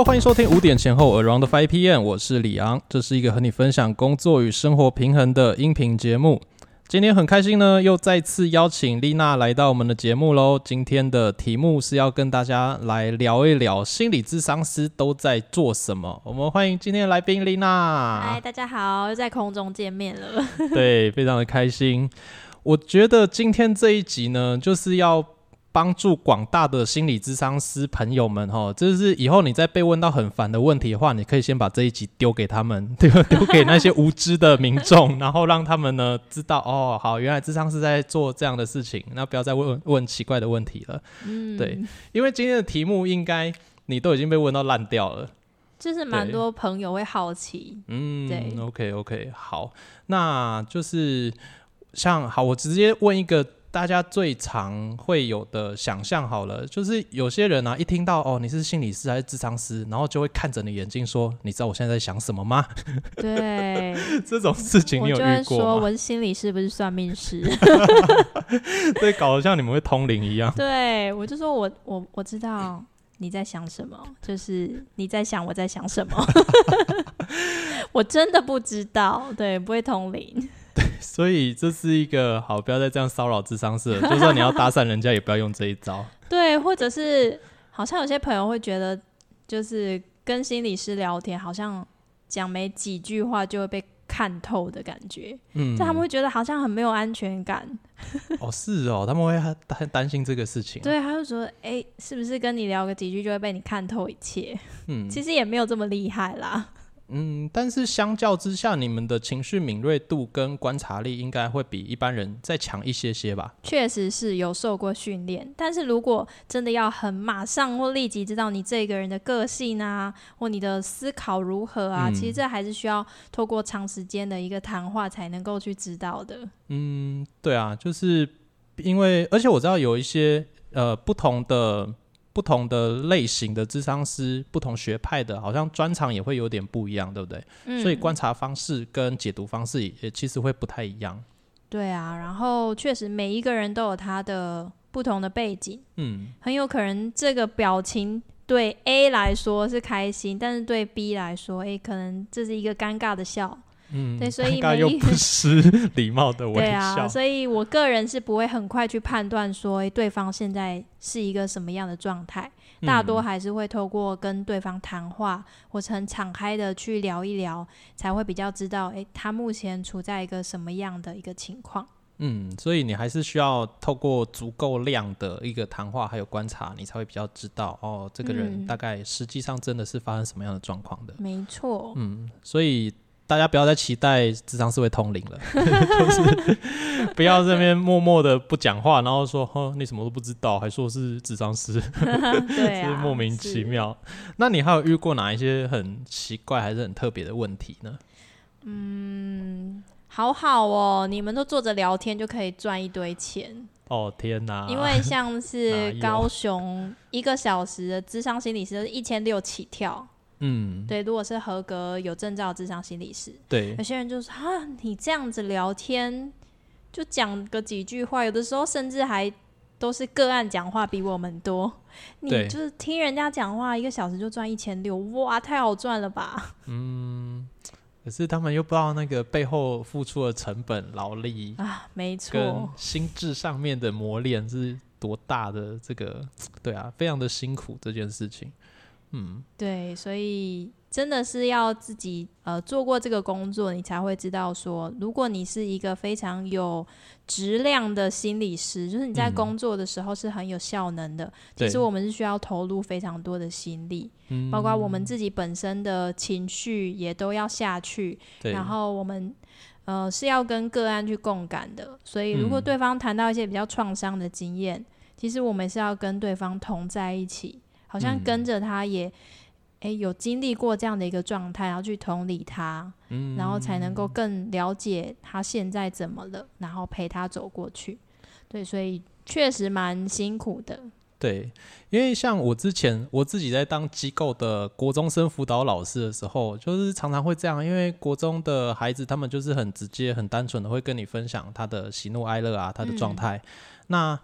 Hello，欢迎收听五点前后 Around Five PM，我是李昂，这是一个和你分享工作与生活平衡的音频节目。今天很开心呢，又再次邀请丽娜来到我们的节目喽。今天的题目是要跟大家来聊一聊心理智商师都在做什么。我们欢迎今天的来宾丽娜。嗨，大家好，又在空中见面了。对，非常的开心。我觉得今天这一集呢，就是要。帮助广大的心理咨商师朋友们，哈，就是以后你再被问到很烦的问题的话，你可以先把这一集丢给他们，对吧？丢给那些无知的民众，然后让他们呢知道，哦，好，原来智商是在做这样的事情，那不要再问问奇怪的问题了。嗯，对，因为今天的题目应该你都已经被问到烂掉了，就是蛮多朋友会好奇。嗯，对，OK OK，好，那就是像好，我直接问一个。大家最常会有的想象好了，就是有些人啊，一听到哦你是心理师还是智商师，然后就会看着你眼睛说：“你知道我现在在想什么吗？” 对，这种事情你有遇过 说我是心理师，不是算命师。对，搞得像你们会通灵一样。对，我就说我我我知道你在想什么，就是你在想我在想什么。我真的不知道，对，不会通灵。所以这是一个好，不要再这样骚扰智商了。就算你要搭讪人家，也不要用这一招。对，或者是好像有些朋友会觉得，就是跟心理师聊天，好像讲没几句话就会被看透的感觉。嗯，就他们会觉得好像很没有安全感。哦，是哦，他们会担担心这个事情。对，他就说：“哎，是不是跟你聊个几句就会被你看透一切？”嗯，其实也没有这么厉害啦。嗯，但是相较之下，你们的情绪敏锐度跟观察力应该会比一般人再强一些些吧？确实是有受过训练，但是如果真的要很马上或立即知道你这个人的个性啊，或你的思考如何啊，其实这还是需要透过长时间的一个谈话才能够去知道的。嗯，对啊，就是因为而且我知道有一些呃不同的。不同的类型的智商师，不同学派的，好像专长也会有点不一样，对不对？嗯。所以观察方式跟解读方式也其实会不太一样。对啊，然后确实每一个人都有他的不同的背景。嗯。很有可能这个表情对 A 来说是开心，但是对 B 来说，哎，可能这是一个尴尬的笑。嗯，对，所以又不失 礼貌的微笑。对啊，所以我个人是不会很快去判断说，哎，对方现在是一个什么样的状态。大多还是会透过跟对方谈话，或者很敞开的去聊一聊，才会比较知道，哎，他目前处在一个什么样的一个情况。嗯，所以你还是需要透过足够量的一个谈话，还有观察，你才会比较知道，哦，这个人大概实际上真的是发生什么样的状况的。没错。嗯，所以。大家不要再期待智商是会通灵了，就是不要这边默默的不讲话，然后说“哼，你什么都不知道”，还说是智商师，对啊，莫名其妙。那你还有遇过哪一些很奇怪还是很特别的问题呢？嗯，好好哦，你们都坐着聊天就可以赚一堆钱哦！天哪，因为像是高雄一个小时的智商心理师是一千六起跳。嗯，对，如果是合格有证照智商心理师，对，有些人就说啊，你这样子聊天就讲个几句话，有的时候甚至还都是个案讲话比我们多，你就是听人家讲话一个小时就赚一千六，哇，太好赚了吧？嗯，可是他们又不知道那个背后付出的成本、劳力啊，没错，心智上面的磨练是多大的，这个对啊，非常的辛苦这件事情。嗯，对，所以真的是要自己呃做过这个工作，你才会知道说，如果你是一个非常有质量的心理师，就是你在工作的时候是很有效能的。其实我们是需要投入非常多的心力，包括我们自己本身的情绪也都要下去，然后我们呃是要跟个案去共感的。所以如果对方谈到一些比较创伤的经验，其实我们是要跟对方同在一起。好像跟着他也，哎，有经历过这样的一个状态，然后去同理他，嗯，然后才能够更了解他现在怎么了，然后陪他走过去。对，所以确实蛮辛苦的。对，因为像我之前我自己在当机构的国中生辅导老师的时候，就是常常会这样，因为国中的孩子他们就是很直接、很单纯的会跟你分享他的喜怒哀乐啊，他的状态。那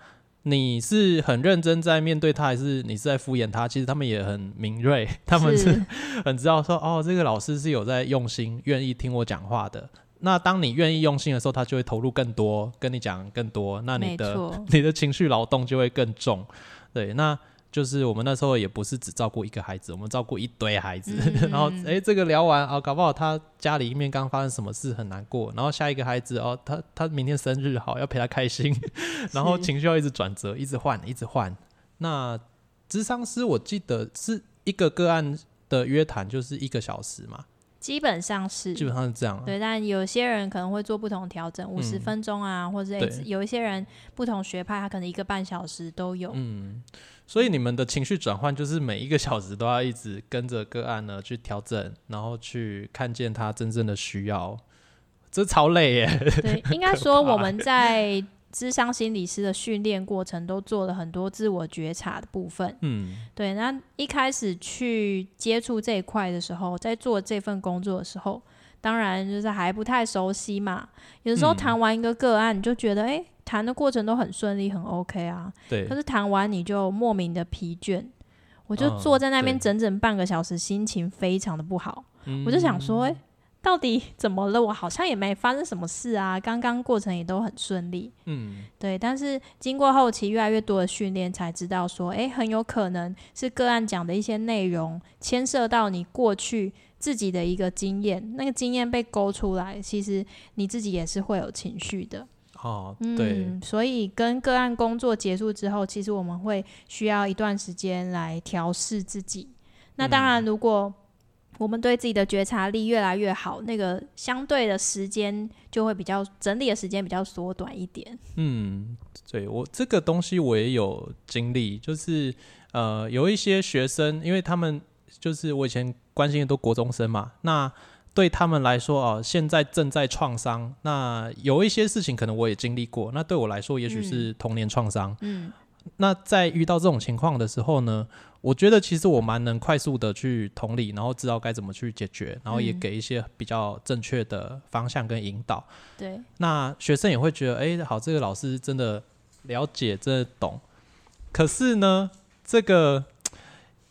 你是很认真在面对他，还是你是在敷衍他？其实他们也很敏锐，他们是很知道说，哦，这个老师是有在用心，愿意听我讲话的。那当你愿意用心的时候，他就会投入更多，跟你讲更多。那你的 你的情绪劳动就会更重。对，那就是我们那时候也不是只照顾一个孩子，我们照顾一堆孩子。然后，哎，这个聊完啊，搞不好他家里面刚发生什么事很难过。然后下一个孩子哦，他他明天生日好，要陪他开心。然后情绪要一直转折，一直换，一直换。那智商师我记得是一个个案的约谈就是一个小时嘛。基本上是，基本上是这样。对，但有些人可能会做不同调整，五十分钟啊，或者有一些人不同学派，他可能一个半小时都有。嗯，所以你们的情绪转换就是每一个小时都要一直跟着个案呢去调整，然后去看见他真正的需要，这超累耶。对，应该说我们在。智商心理师的训练过程都做了很多自我觉察的部分。嗯，对。那一开始去接触这一块的时候，在做这份工作的时候，当然就是还不太熟悉嘛。有时候谈完一个个案，你就觉得，哎，谈的过程都很顺利，很 OK 啊。对。可是谈完你就莫名的疲倦，我就坐在那边整整半个小时，心情非常的不好。我就想说，哎。到底怎么了？我好像也没发生什么事啊，刚刚过程也都很顺利。嗯，对。但是经过后期越来越多的训练，才知道说，哎，很有可能是个案讲的一些内容牵涉到你过去自己的一个经验，那个经验被勾出来，其实你自己也是会有情绪的。哦，对。所以跟个案工作结束之后，其实我们会需要一段时间来调试自己。那当然，如果我们对自己的觉察力越来越好，那个相对的时间就会比较整理的时间比较缩短一点。嗯，对我这个东西我也有经历，就是呃有一些学生，因为他们就是我以前关心的都国中生嘛，那对他们来说哦，现在正在创伤，那有一些事情可能我也经历过，那对我来说也许是童年创伤。嗯。那在遇到这种情况的时候呢，我觉得其实我蛮能快速的去同理，然后知道该怎么去解决，然后也给一些比较正确的方向跟引导。对，那学生也会觉得，哎，好，这个老师真的了解，真的懂。可是呢，这个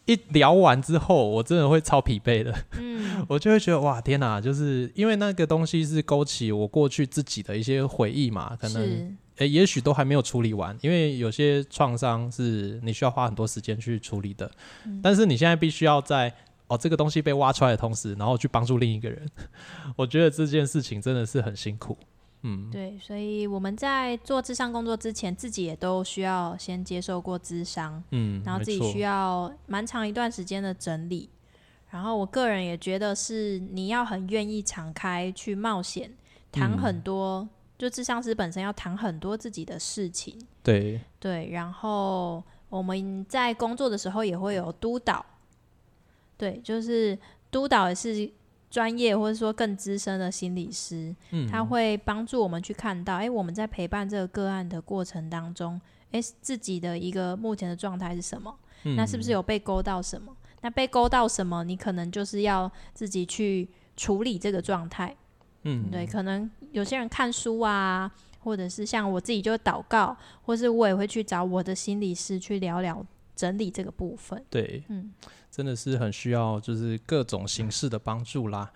一聊完之后，我真的会超疲惫的。嗯，我就会觉得，哇，天哪，就是因为那个东西是勾起我过去自己的一些回忆嘛，可能。诶，也许都还没有处理完，因为有些创伤是你需要花很多时间去处理的。但是你现在必须要在哦这个东西被挖出来的同时，然后去帮助另一个人。我觉得这件事情真的是很辛苦。嗯，对，所以我们在做智商工作之前，自己也都需要先接受过智商，嗯，然后自己需要蛮长一段时间的整理。然后我个人也觉得是你要很愿意敞开去冒险，谈很多。就智商师本身要谈很多自己的事情，对。对，然后我们在工作的时候也会有督导，对，就是督导也是专业或者说更资深的心理师，嗯，他会帮助我们去看到，哎，我们在陪伴这个个案的过程当中，哎，自己的一个目前的状态是什么？那是不是有被勾到什么？那被勾到什么？你可能就是要自己去处理这个状态。嗯，对，可能有些人看书啊，或者是像我自己就祷告，或是我也会去找我的心理师去聊聊整理这个部分。对，嗯，真的是很需要就是各种形式的帮助啦。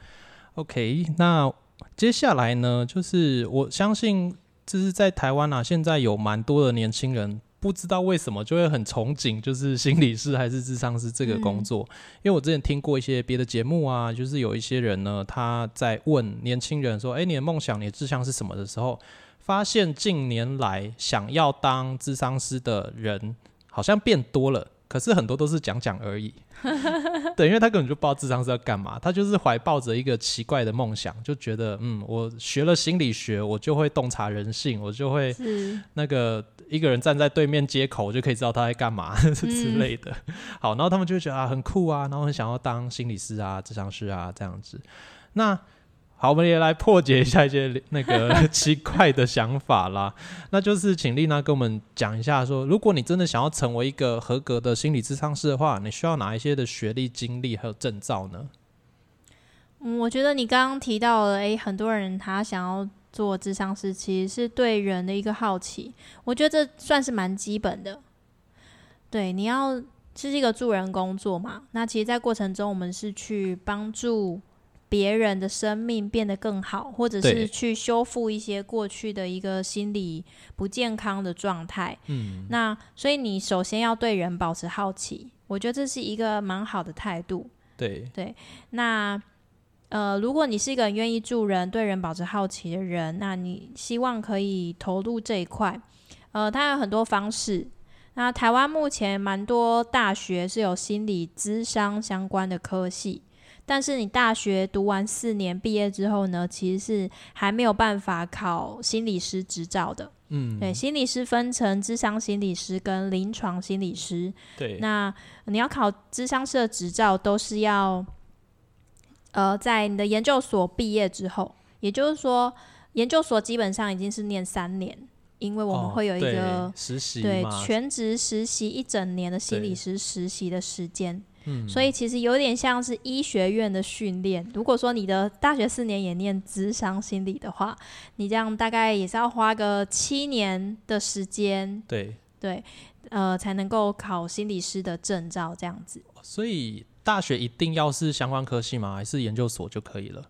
OK，那接下来呢，就是我相信就是在台湾啊，现在有蛮多的年轻人。不知道为什么就会很憧憬，就是心理师还是智商师这个工作。因为我之前听过一些别的节目啊，就是有一些人呢，他在问年轻人说：“哎，你的梦想、你的志向是什么？”的时候，发现近年来想要当智商师的人好像变多了。可是很多都是讲讲而已，对，因为他根本就不知道智商是要干嘛，他就是怀抱着一个奇怪的梦想，就觉得嗯，我学了心理学，我就会洞察人性，我就会那个一个人站在对面街口，我就可以知道他在干嘛之类的。好，然后他们就觉得啊很酷啊，然后很想要当心理师啊、智商师啊这样子。那好，我们也来破解一下一些那个 奇怪的想法啦。那就是请丽娜跟我们讲一下，说如果你真的想要成为一个合格的心理咨商师的话，你需要哪一些的学历、经历还有证照呢？嗯，我觉得你刚刚提到了，诶，很多人他想要做智商师，其实是对人的一个好奇。我觉得这算是蛮基本的。对，你要这是一个助人工作嘛？那其实，在过程中，我们是去帮助别人的生命变得更好，或者是去修复一些过去的一个心理不健康的状态。嗯，那所以你首先要对人保持好奇，我觉得这是一个蛮好的态度。对对，那。呃，如果你是一个愿意助人、对人保持好奇的人，那你希望可以投入这一块。呃，它有很多方式。那台湾目前蛮多大学是有心理咨商相关的科系，但是你大学读完四年毕业之后呢，其实是还没有办法考心理师执照的。嗯，对，心理师分成智商心理师跟临床心理师。对，那你要考智商师的执照，都是要。呃，在你的研究所毕业之后，也就是说，研究所基本上已经是念三年，因为我们会有一个实习，对全职实习一整年的心理师实习的时间。嗯，所以其实有点像是医学院的训练。如果说你的大学四年也念智商心理的话，你这样大概也是要花个七年的时间。对对，呃，才能够考心理师的证照这样子。所以。大学一定要是相关科系吗？还是研究所就可以了？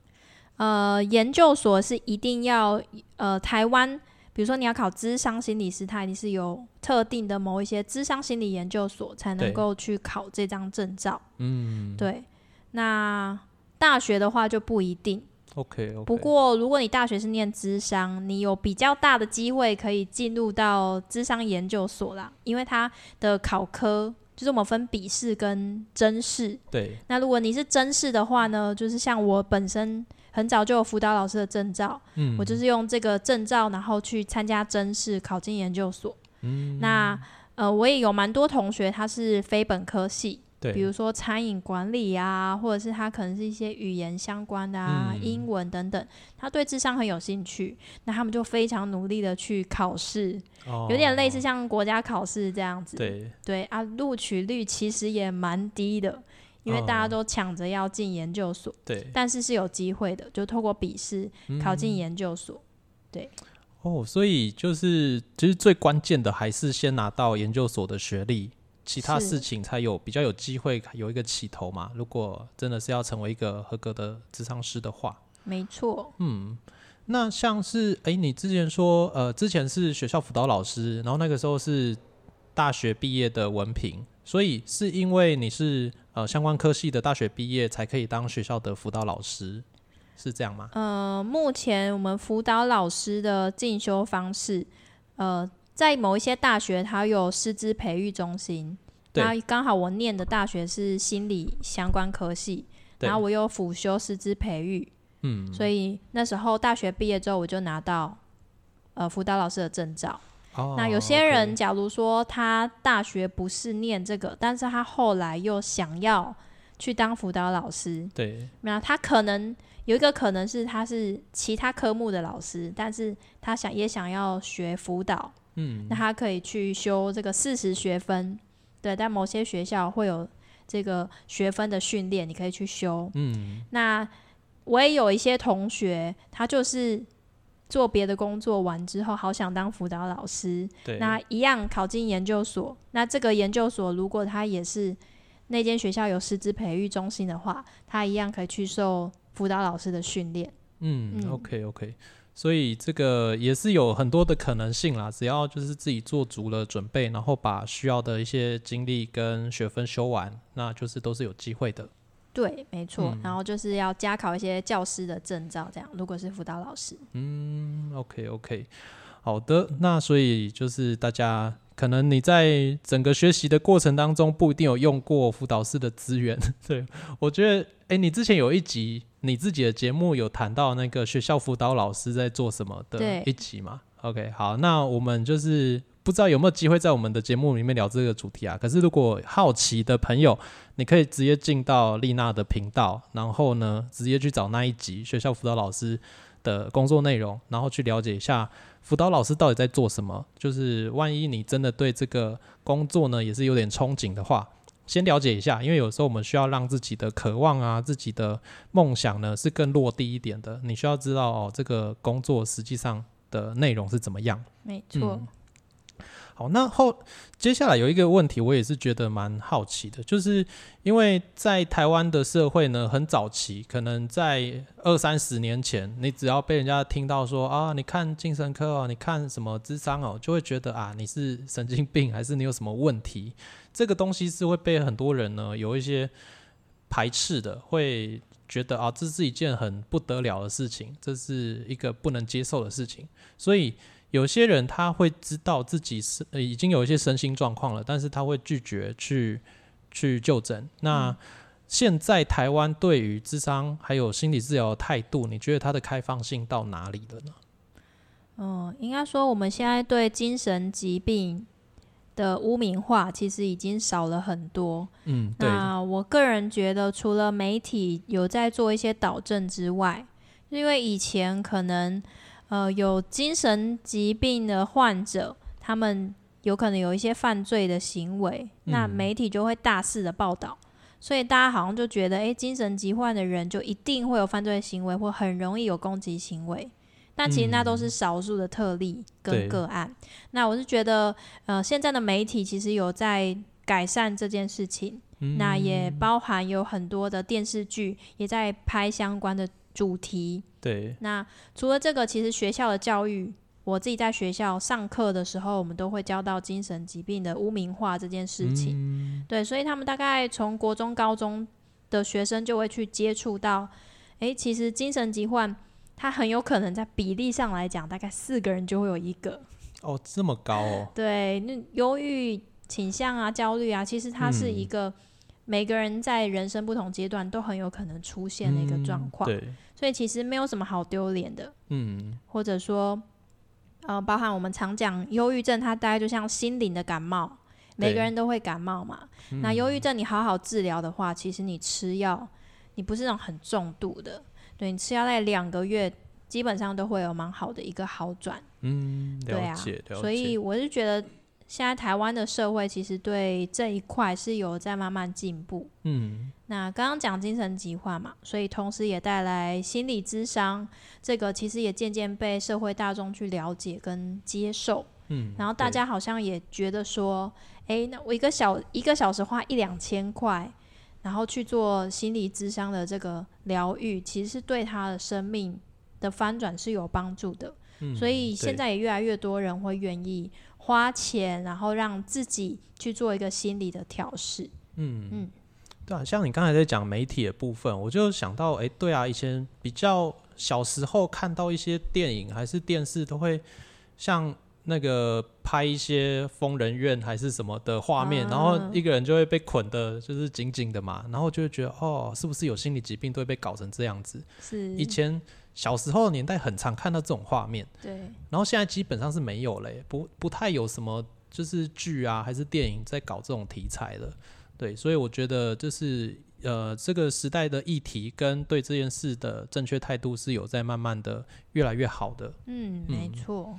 呃，研究所是一定要呃，台湾，比如说你要考智商心理师，它一定是有特定的某一些智商心理研究所才能够去考这张证照。嗯，对。那大学的话就不一定。OK。不过如果你大学是念智商，你有比较大的机会可以进入到智商研究所啦，因为它的考科。就是我们分笔试跟真试。对。那如果你是真试的话呢，就是像我本身很早就有辅导老师的证照，嗯，我就是用这个证照，然后去参加真试，考进研究所。嗯。那呃，我也有蛮多同学，他是非本科系。对比如说餐饮管理啊，或者是他可能是一些语言相关的啊，英文等等，他对智商很有兴趣，那他们就非常努力的去考试，有点类似像国家考试这样子。对对啊，录取率其实也蛮低的，因为大家都抢着要进研究所。对，但是是有机会的，就透过笔试考进研究所。对。哦，所以就是其实最关键的还是先拿到研究所的学历。其他事情才有比较有机会有一个起头嘛。如果真的是要成为一个合格的智商师的话，没错。嗯，那像是哎，你之前说呃，之前是学校辅导老师，然后那个时候是大学毕业的文凭，所以是因为你是呃相关科系的大学毕业才可以当学校的辅导老师，是这样吗？呃，目前我们辅导老师的进修方式，呃。在某一些大学，它有师资培育中心。那刚好我念的大学是心理相关科系，然后我有辅修师资培育。嗯，所以那时候大学毕业之后，我就拿到呃辅导老师的证照。哦，那有些人，假如说他大学不是念这个，但是他后来又想要去当辅导老师。对，那他可能有一个可能是他是其他科目的老师，但是他想也想要学辅导。嗯，那他可以去修这个四十学分，对，在某些学校会有这个学分的训练，你可以去修。嗯，那我也有一些同学，他就是做别的工作完之后，好想当辅导老师。对，那一样考进研究所。那这个研究所如果他也是那间学校有师资培育中心的话，他一样可以去受辅导老师的训练。嗯，OK OK。所以这个也是有很多的可能性啦，只要就是自己做足了准备，然后把需要的一些经历跟学分修完，那就是都是有机会的。对，没错。然后就是要加考一些教师的证照，这样。如果是辅导老师，嗯，OK OK，好的。那所以就是大家可能你在整个学习的过程当中，不一定有用过辅导师的资源。对我觉得，哎，你之前有一集。你自己的节目有谈到那个学校辅导老师在做什么的一集嘛？OK，好，那我们就是不知道有没有机会在我们的节目里面聊这个主题啊。可是如果好奇的朋友，你可以直接进到丽娜的频道，然后呢，直接去找那一集学校辅导老师的工作内容，然后去了解一下辅导老师到底在做什么。就是万一你真的对这个工作呢也是有点憧憬的话。先了解一下，因为有时候我们需要让自己的渴望啊、自己的梦想呢是更落地一点的。你需要知道哦，这个工作实际上的内容是怎么样。没错。好，那后接下来有一个问题，我也是觉得蛮好奇的，就是因为在台湾的社会呢，很早期，可能在二三十年前，你只要被人家听到说啊，你看精神科哦，你看什么智商哦，就会觉得啊，你是神经病，还是你有什么问题？这个东西是会被很多人呢有一些排斥的，会觉得啊，这是一件很不得了的事情，这是一个不能接受的事情，所以。有些人他会知道自己是呃已经有一些身心状况了，但是他会拒绝去去就诊。那现在台湾对于智商还有心理治疗的态度，你觉得它的开放性到哪里了呢？嗯，应该说我们现在对精神疾病的污名化其实已经少了很多。嗯，对。那我个人觉得，除了媒体有在做一些导正之外，因为以前可能。呃，有精神疾病的患者，他们有可能有一些犯罪的行为，那媒体就会大肆的报道，所以大家好像就觉得，哎，精神疾患的人就一定会有犯罪行为，或很容易有攻击行为。但其实那都是少数的特例跟个案。那我是觉得，呃，现在的媒体其实有在改善这件事情，那也包含有很多的电视剧也在拍相关的。主题对，那除了这个，其实学校的教育，我自己在学校上课的时候，我们都会教到精神疾病的污名化这件事情。对，所以他们大概从国中、高中的学生就会去接触到，哎，其实精神疾患，它很有可能在比例上来讲，大概四个人就会有一个。哦，这么高哦。对，那忧郁倾向啊、焦虑啊，其实它是一个。每个人在人生不同阶段都很有可能出现的一个状况，对，所以其实没有什么好丢脸的，嗯，或者说，呃，包含我们常讲忧郁症，它大概就像心灵的感冒，每个人都会感冒嘛。那忧郁症你好好治疗的话，其实你吃药，你不是那种很重度的，对你吃药在两个月，基本上都会有蛮好的一个好转，嗯，对啊，所以我是觉得。现在台湾的社会其实对这一块是有在慢慢进步。嗯，那刚刚讲精神疾患嘛，所以同时也带来心理咨商，这个其实也渐渐被社会大众去了解跟接受。嗯，然后大家好像也觉得说，哎，那我一个小一个小时花一两千块，然后去做心理咨商的这个疗愈，其实是对他的生命的翻转是有帮助的。嗯，所以现在也越来越多人会愿意。花钱，然后让自己去做一个心理的调试。嗯嗯，对啊，像你刚才在讲媒体的部分，我就想到，哎，对啊，以前比较小时候看到一些电影还是电视，都会像那个拍一些疯人院还是什么的画面，然后一个人就会被捆的，就是紧紧的嘛，然后就会觉得，哦，是不是有心理疾病都会被搞成这样子？是以前。小时候的年代很常看到这种画面，对。然后现在基本上是没有嘞，不不太有什么就是剧啊还是电影在搞这种题材的，对。所以我觉得就是呃这个时代的议题跟对这件事的正确态度是有在慢慢的越来越好的。嗯，没错。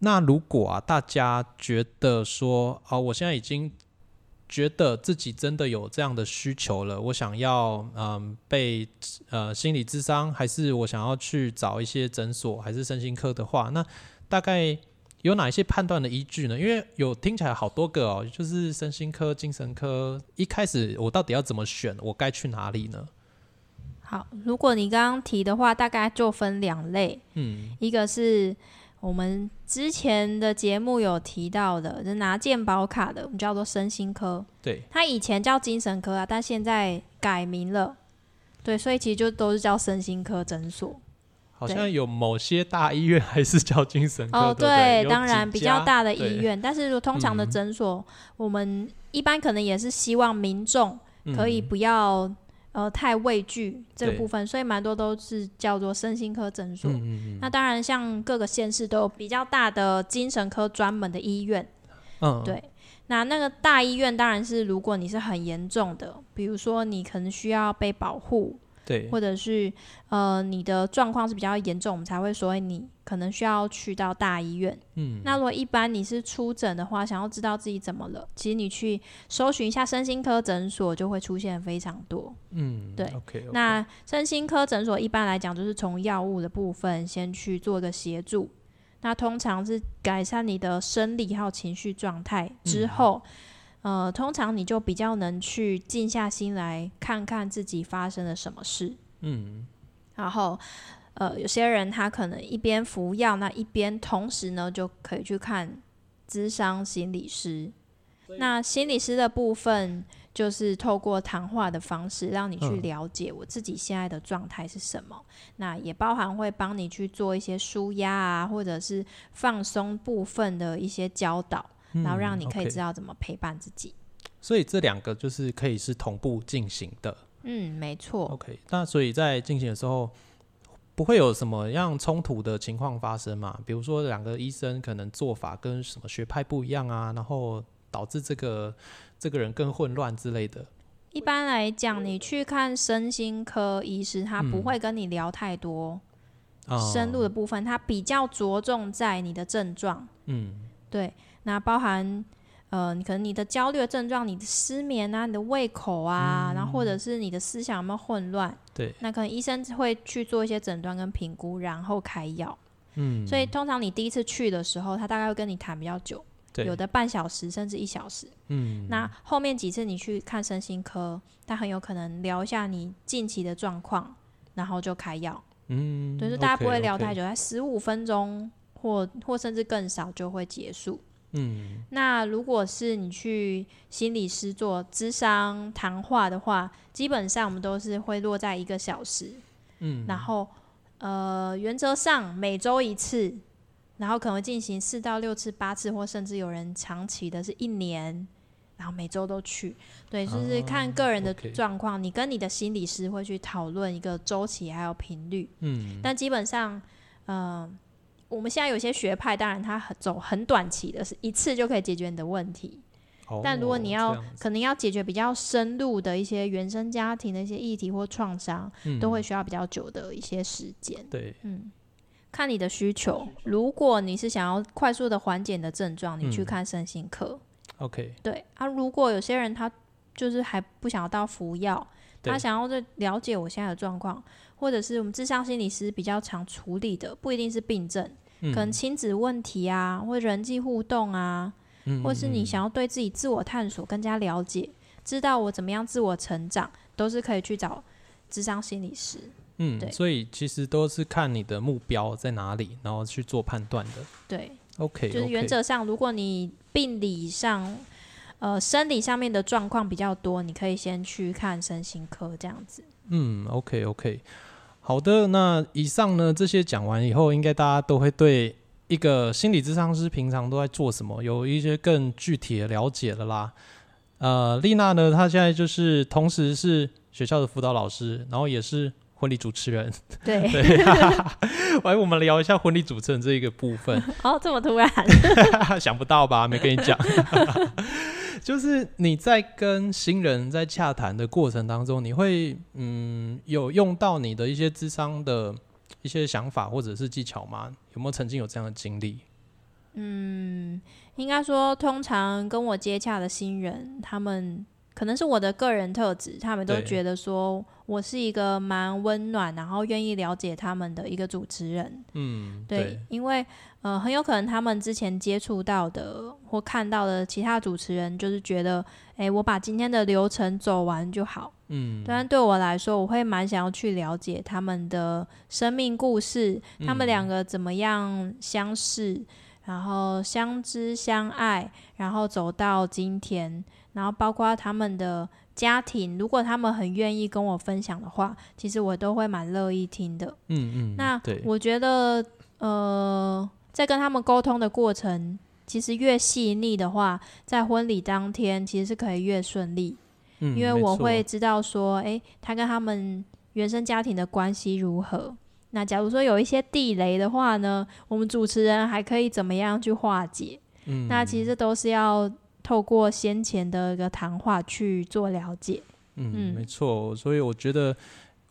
那如果啊大家觉得说啊我现在已经。觉得自己真的有这样的需求了，我想要嗯被呃心理智商，还是我想要去找一些诊所，还是身心科的话，那大概有哪一些判断的依据呢？因为有听起来好多个哦，就是身心科、精神科，一开始我到底要怎么选？我该去哪里呢？好，如果你刚刚提的话，大概就分两类，嗯，一个是。我们之前的节目有提到的，就拿健保卡的，我们叫做身心科。对，它以前叫精神科啊，但现在改名了。对，所以其实就都是叫身心科诊所。好像有某些大医院还是叫精神科。哦，对，当然比较大的医院，但是如果通常的诊所，我们一般可能也是希望民众可以不要。呃，太畏惧这个部分，所以蛮多都是叫做身心科诊所。那当然，像各个县市都有比较大的精神科专门的医院。嗯，对。那那个大医院当然是，如果你是很严重的，比如说你可能需要被保护，对，或者是呃你的状况是比较严重，我们才会说你可能需要去到大医院。嗯，那如果一般你是出诊的话，想要知道自己怎么了，其实你去搜寻一下身心科诊所，就会出现非常多。嗯，对，OK，那身心科诊所一般来讲，就是从药物的部分先去做一个协助。那通常是改善你的生理还有情绪状态之后，呃，通常你就比较能去静下心来看看自己发生了什么事。嗯，然后，呃，有些人他可能一边服药，那一边同时呢就可以去看咨商心理师。那心理师的部分就是透过谈话的方式，让你去嗯了解我自己现在的状态是什么。那也包含会帮你去做一些舒压啊，或者是放松部分的一些教导，然后让你可以知道。怎么陪伴自己。所以这两个就是可以是同步进行的。嗯，没错。OK，那所以在进行的时候，不会有什么样冲突的情况发生嘛？比如说两个医生可能做法跟什么学派不一样啊，然后导致这个这个人更混乱之类的。一般来讲，你去看身心科医师，他不嗯会跟你聊太多啊深入的部分，他比较着重在你的症状。嗯对，那包含呃，可能你的焦虑的症状，你的失眠啊，你的胃口啊，然后或者是你的思想有没有混乱，对，那可能医生会去做一些诊断跟评估，然后开药。嗯，所以通常你第一次去的时候，他大概会跟你谈比较久，对有的半小时甚至一小时。嗯那后面几次你去看身心科，他很有可能聊一下你近期的状况，然后就开药。嗯，就是大家不会聊太久，在十五分钟或或甚至更少就会结束。嗯。那如果是你去心理师做智商谈话的话，基本上我们都是会落在一个小时，嗯，然后呃原则上每周一次，然后可能进行四到六次、八次，或甚至有人长期的是一年，然后每周都去。对，就是看个人的状况，你跟你的心理师会去讨论一个周期还有频率。嗯。但基本上，呃，我们现在有些学派，当然它很走很短期的，是一次就可以解决你的问题。但如果你要可能要解决比较深入的一些原生家庭的一些议题或创伤，都会嗯需要比较久的一些时间。对，嗯，看你的需求。如果你是想要快速的缓解你的症状，你去嗯看身心科。OK，对啊，如果有些人他就是还不想要到服药，他想要在了解我现在的状况，或者是我们智商心理师比较常处理的，不一定是病症，嗯可能亲子问题啊，或人际互动啊，嗯或是你嗯想要对自己自我探索更加了解，知道我怎么样自我成长，都是可以去找智商心理师。嗯，对所以其实都是看你的目标在哪里，然后去做判断的。对，OK，就是原则上，如果你病理上。呃，生理上面的状况比较多，你可以先去看身心科这样子。嗯，OK OK，好的，那以上呢这些讲完以后，应该大家都会对一个心理咨商师平常都在做什么有一些更具体的了解了啦。呃，丽娜呢，她现在就是同时是学校的辅导老师，然后也是婚礼主持人。对，对，来我们聊一下婚礼主持人这一个部分。哦，这么突然，想不到吧？没跟你讲，就是你在跟新人在洽谈的过程当中，你会嗯有用到你的一些智商的一些想法或者是技巧吗？有没有曾经有这样的经历？嗯，应该说，通常跟我接洽的新人，他们可能是我的个人特质，他们都觉得说我是一个蛮温暖，然后愿意了解他们的一个主持人。嗯，对，因为呃，很有可能他们之前接触到的或看到的其他主持人，就是觉得，诶，我把今天的流程走完就好。嗯，但对我来说，我会蛮想要去了解他们的生命故事，他们嗯两个怎么样相识，然后相知相爱，然后走到今天，然后包括他们的家庭，如果他们很愿意跟我分享的话，其实我都会蛮乐意听的。嗯嗯，那，我觉得，呃，在跟他们沟通的过程，其实越细腻的话，在婚礼当天其实是可以越顺利。嗯因为我会知道说，诶，他跟他们原生家庭的关系如何。那假如说有一些地雷的话呢，我们主持人还可以怎么样去化解？嗯，那其实这都是要透过先前的一个谈话去做了解。嗯，嗯没错，所以我觉得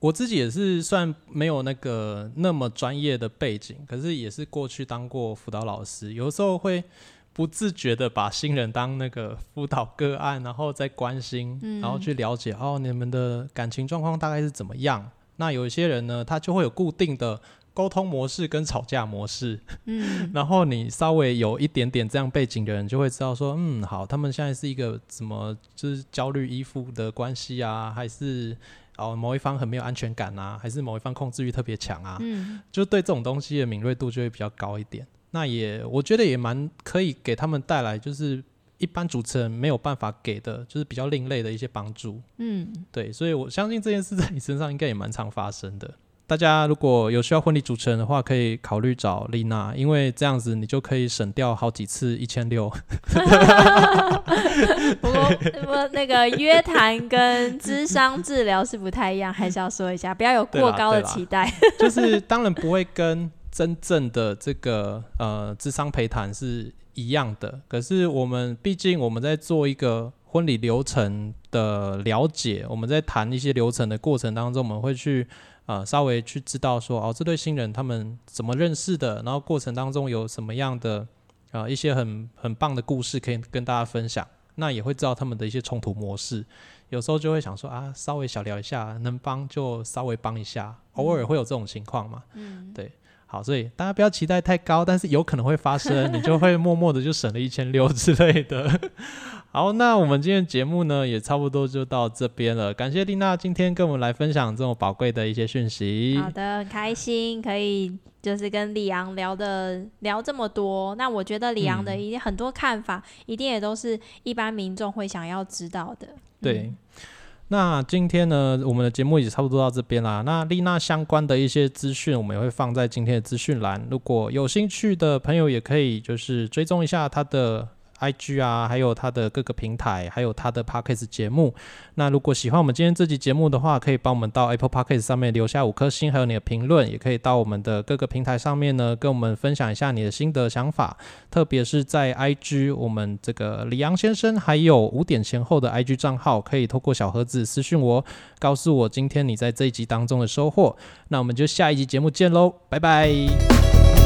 我自己也是算没有那个那么专业的背景，可是也是过去当过辅导老师，有时候会不自觉的把新人当那个辅导个案，然后再关心，然后去了解哦，你们的感情状况大概是怎么样？那有一些人呢，他就会有固定的沟通模式跟吵架模式，嗯，然后你稍微有一点点这样背景的人，就会知道说，嗯，好，他们现在是一个怎么就是焦虑依附的关系啊，还是？哦，某一方很没有安全感啊，还是某一方控制欲特别强啊？嗯，就对这种东西的敏锐度就会比较高一点。那也我觉得也蛮可以给他们带来，就是一般主持人没有办法给的，就是比较另类的一些帮助。嗯，对，所以我相信这件事在你身上应该也蛮常发生的。大家如果有需要婚礼主持人的话，可以考虑找丽娜，因为这样子你就可以省掉好几次一千六。不过，不过那个约谈跟智商治疗是不太一样，还是要说一下，不要有过高的期待。就是当然不会跟真正的这个呃智商陪谈是一样的，可是我们毕竟我们在做一个婚礼流程的了解，我们在谈一些流程的过程当中，我们会去。啊，稍微去知道说哦，这对新人他们怎么认识的，然后过程当中有什么样的啊一些很很棒的故事可以跟大家分享，那也会知道他们的一些冲突模式，有时候就会想说啊，稍微小聊一下，能帮就稍微帮一下，偶尔会有这种情况嘛，嗯，对，好，所以大家不要期待太高，但是有可能会发生，你就会默默的就省了一千六之类的。好，那我们今天节目呢，也差不多就到这边了。感谢丽娜今天跟我们来分享这么宝贵的一些讯息。好的，很开心可以就是跟李阳聊的聊这么多。那我觉得李阳的一定很多看法，一定也都是一般民众会想要知道的。对，那今天呢，我们的节目也差不多到这边啦。那丽娜相关的一些资讯，我们也会放在今天的资讯栏。如果有兴趣的朋友，也可以就是追踪一下她的。I G 啊，还有它的各个平台，还有它的 Podcast 节目。那如果喜欢我们今天这集节目的话，可以帮我们到 Apple Podcast 上面留下五颗星，还有你的评论，也可以到我们的各个平台上面呢，跟我们分享一下你的心得想法。特别是在 I G，我们这个李阳先生还有五点前后的 I G 账号，可以透过小盒子私讯我，告诉我今天你在这一集当中的收获。那我们就下一集节目见喽，拜拜。